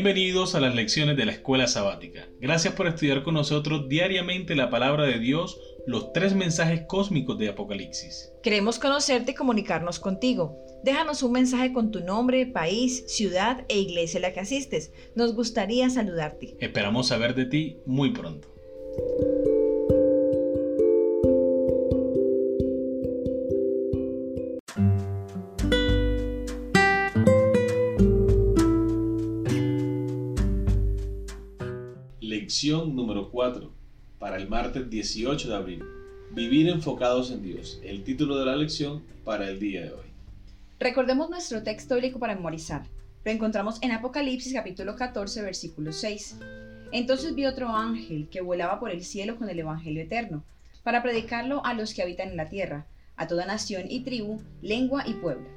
Bienvenidos a las lecciones de la escuela sabática. Gracias por estudiar con nosotros diariamente la palabra de Dios, los tres mensajes cósmicos de Apocalipsis. Queremos conocerte y comunicarnos contigo. Déjanos un mensaje con tu nombre, país, ciudad e iglesia a la que asistes. Nos gustaría saludarte. Esperamos saber de ti muy pronto. Lección número 4 para el martes 18 de abril. Vivir enfocados en Dios. El título de la lección para el día de hoy. Recordemos nuestro texto bíblico para memorizar. Lo encontramos en Apocalipsis capítulo 14 versículo 6. Entonces vi otro ángel que volaba por el cielo con el Evangelio eterno, para predicarlo a los que habitan en la tierra, a toda nación y tribu, lengua y pueblo.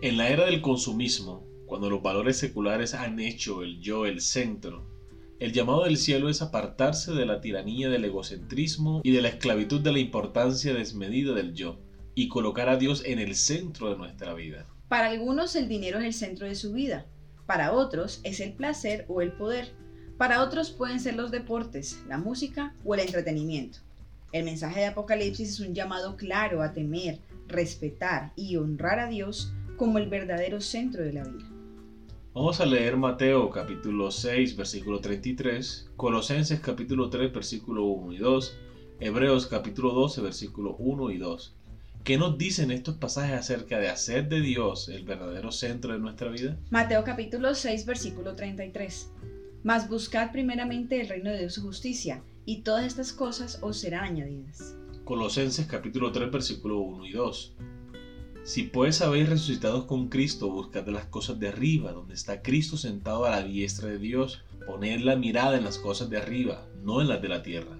En la era del consumismo, cuando los valores seculares han hecho el yo el centro, el llamado del cielo es apartarse de la tiranía del egocentrismo y de la esclavitud de la importancia desmedida del yo, y colocar a Dios en el centro de nuestra vida. Para algunos el dinero es el centro de su vida, para otros es el placer o el poder, para otros pueden ser los deportes, la música o el entretenimiento. El mensaje de Apocalipsis es un llamado claro a temer, respetar y honrar a Dios como el verdadero centro de la vida. Vamos a leer Mateo capítulo 6 versículo 33, Colosenses capítulo 3 versículo 1 y 2, Hebreos capítulo 12 versículo 1 y 2. ¿Qué nos dicen estos pasajes acerca de hacer de Dios el verdadero centro de nuestra vida? Mateo capítulo 6 versículo 33. Mas buscad primeramente el reino de Dios y su justicia, y todas estas cosas os serán añadidas. Colosenses capítulo 3 versículo 1 y 2. Si pues habéis resucitado con Cristo, buscad las cosas de arriba, donde está Cristo sentado a la diestra de Dios. Poned la mirada en las cosas de arriba, no en las de la tierra.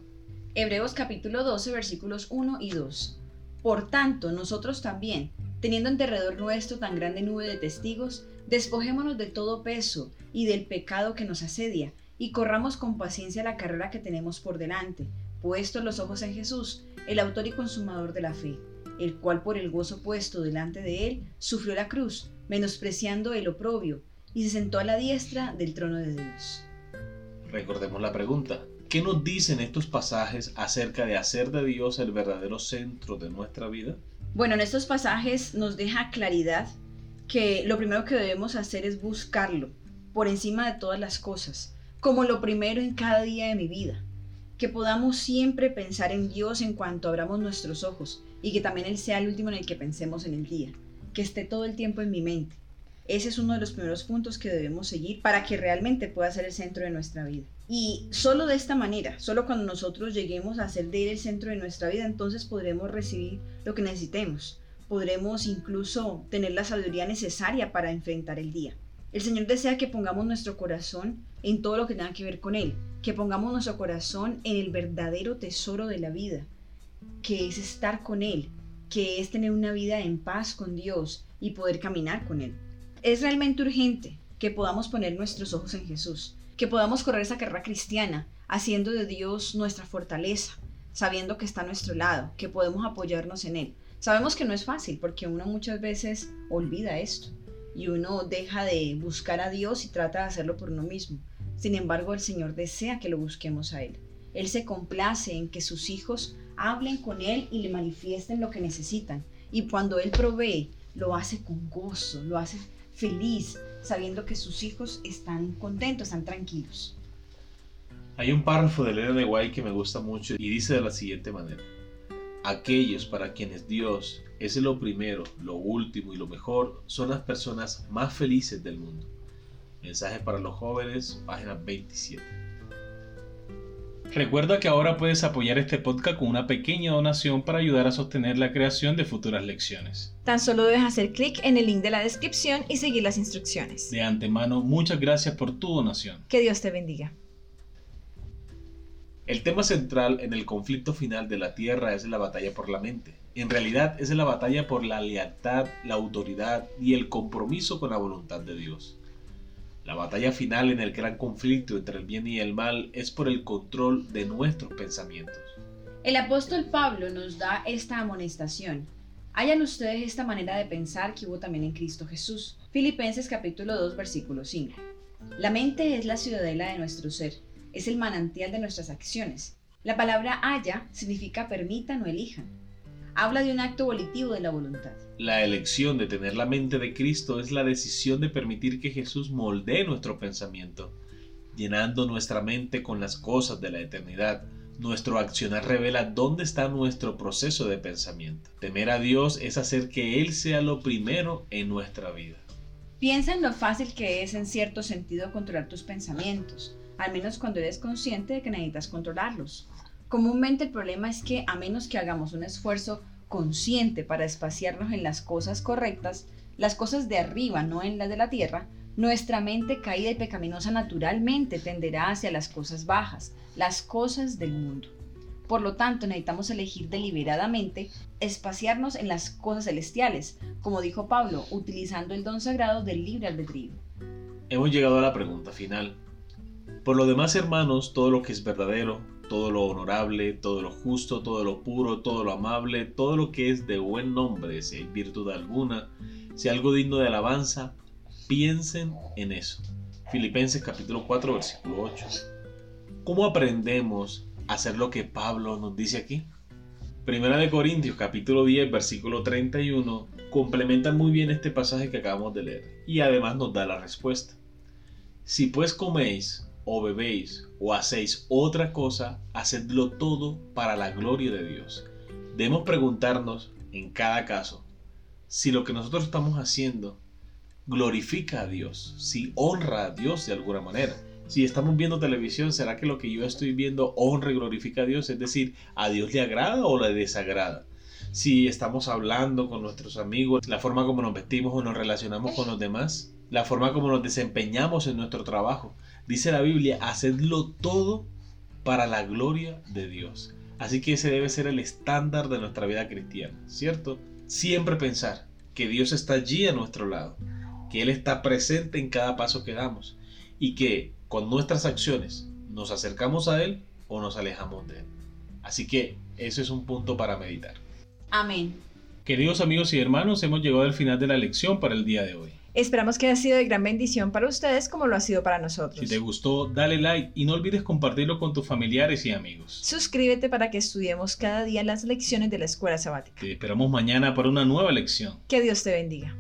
Hebreos capítulo 12 versículos 1 y 2. Por tanto, nosotros también, teniendo en derredor nuestro tan grande nube de testigos, despojémonos de todo peso y del pecado que nos asedia, y corramos con paciencia la carrera que tenemos por delante, puestos los ojos en Jesús, el autor y consumador de la fe el cual por el gozo puesto delante de él sufrió la cruz, menospreciando el oprobio, y se sentó a la diestra del trono de Dios. Recordemos la pregunta. ¿Qué nos dicen estos pasajes acerca de hacer de Dios el verdadero centro de nuestra vida? Bueno, en estos pasajes nos deja claridad que lo primero que debemos hacer es buscarlo por encima de todas las cosas, como lo primero en cada día de mi vida. Que podamos siempre pensar en Dios en cuanto abramos nuestros ojos y que también Él sea el último en el que pensemos en el día, que esté todo el tiempo en mi mente. Ese es uno de los primeros puntos que debemos seguir para que realmente pueda ser el centro de nuestra vida. Y solo de esta manera, solo cuando nosotros lleguemos a ser de Él el centro de nuestra vida, entonces podremos recibir lo que necesitemos. Podremos incluso tener la sabiduría necesaria para enfrentar el día. El Señor desea que pongamos nuestro corazón en todo lo que tenga que ver con Él, que pongamos nuestro corazón en el verdadero tesoro de la vida, que es estar con Él, que es tener una vida en paz con Dios y poder caminar con Él. Es realmente urgente que podamos poner nuestros ojos en Jesús, que podamos correr esa carrera cristiana, haciendo de Dios nuestra fortaleza, sabiendo que está a nuestro lado, que podemos apoyarnos en Él. Sabemos que no es fácil porque uno muchas veces olvida esto y uno deja de buscar a Dios y trata de hacerlo por uno mismo. Sin embargo, el Señor desea que lo busquemos a Él. Él se complace en que sus hijos hablen con Él y le manifiesten lo que necesitan. Y cuando Él provee, lo hace con gozo, lo hace feliz, sabiendo que sus hijos están contentos, están tranquilos. Hay un párrafo de Elena de White que me gusta mucho y dice de la siguiente manera. Aquellos para quienes Dios es lo primero, lo último y lo mejor son las personas más felices del mundo. Mensaje para los jóvenes, página 27. Recuerda que ahora puedes apoyar este podcast con una pequeña donación para ayudar a sostener la creación de futuras lecciones. Tan solo debes hacer clic en el link de la descripción y seguir las instrucciones. De antemano, muchas gracias por tu donación. Que Dios te bendiga. El tema central en el conflicto final de la Tierra es la batalla por la mente. En realidad es la batalla por la lealtad, la autoridad y el compromiso con la voluntad de Dios. La batalla final en el gran conflicto entre el bien y el mal es por el control de nuestros pensamientos. El apóstol Pablo nos da esta amonestación. Hayan ustedes esta manera de pensar que hubo también en Cristo Jesús. Filipenses capítulo 2 versículo 5. La mente es la ciudadela de nuestro ser, es el manantial de nuestras acciones. La palabra haya significa permitan o elijan habla de un acto volitivo de la voluntad. La elección de tener la mente de Cristo es la decisión de permitir que Jesús moldee nuestro pensamiento, llenando nuestra mente con las cosas de la eternidad. Nuestro accionar revela dónde está nuestro proceso de pensamiento. Temer a Dios es hacer que Él sea lo primero en nuestra vida. Piensa en lo fácil que es en cierto sentido controlar tus pensamientos, al menos cuando eres consciente de que necesitas controlarlos. Comúnmente el problema es que a menos que hagamos un esfuerzo consciente para espaciarnos en las cosas correctas, las cosas de arriba, no en las de la tierra, nuestra mente caída y pecaminosa naturalmente tenderá hacia las cosas bajas, las cosas del mundo. Por lo tanto, necesitamos elegir deliberadamente espaciarnos en las cosas celestiales, como dijo Pablo, utilizando el don sagrado del libre albedrío. Hemos llegado a la pregunta final. Por lo demás, hermanos, todo lo que es verdadero, todo lo honorable, todo lo justo, todo lo puro, todo lo amable, todo lo que es de buen nombre, si hay virtud alguna, si algo digno de alabanza, piensen en eso. Filipenses capítulo 4 versículo 8. ¿Cómo aprendemos a hacer lo que Pablo nos dice aquí? Primera de Corintios capítulo 10 versículo 31 complementa muy bien este pasaje que acabamos de leer y además nos da la respuesta. Si pues coméis o bebéis o hacéis otra cosa, hacedlo todo para la gloria de Dios. Debemos preguntarnos en cada caso si lo que nosotros estamos haciendo glorifica a Dios, si honra a Dios de alguna manera. Si estamos viendo televisión, ¿será que lo que yo estoy viendo honra y glorifica a Dios? Es decir, ¿a Dios le agrada o le desagrada? Si estamos hablando con nuestros amigos, la forma como nos vestimos o nos relacionamos con los demás, la forma como nos desempeñamos en nuestro trabajo, Dice la Biblia, hacedlo todo para la gloria de Dios. Así que ese debe ser el estándar de nuestra vida cristiana, ¿cierto? Siempre pensar que Dios está allí a nuestro lado, que Él está presente en cada paso que damos y que con nuestras acciones nos acercamos a Él o nos alejamos de Él. Así que eso es un punto para meditar. Amén. Queridos amigos y hermanos, hemos llegado al final de la lección para el día de hoy. Esperamos que haya sido de gran bendición para ustedes como lo ha sido para nosotros. Si te gustó, dale like y no olvides compartirlo con tus familiares y amigos. Suscríbete para que estudiemos cada día las lecciones de la escuela sabática. Te esperamos mañana para una nueva lección. Que Dios te bendiga.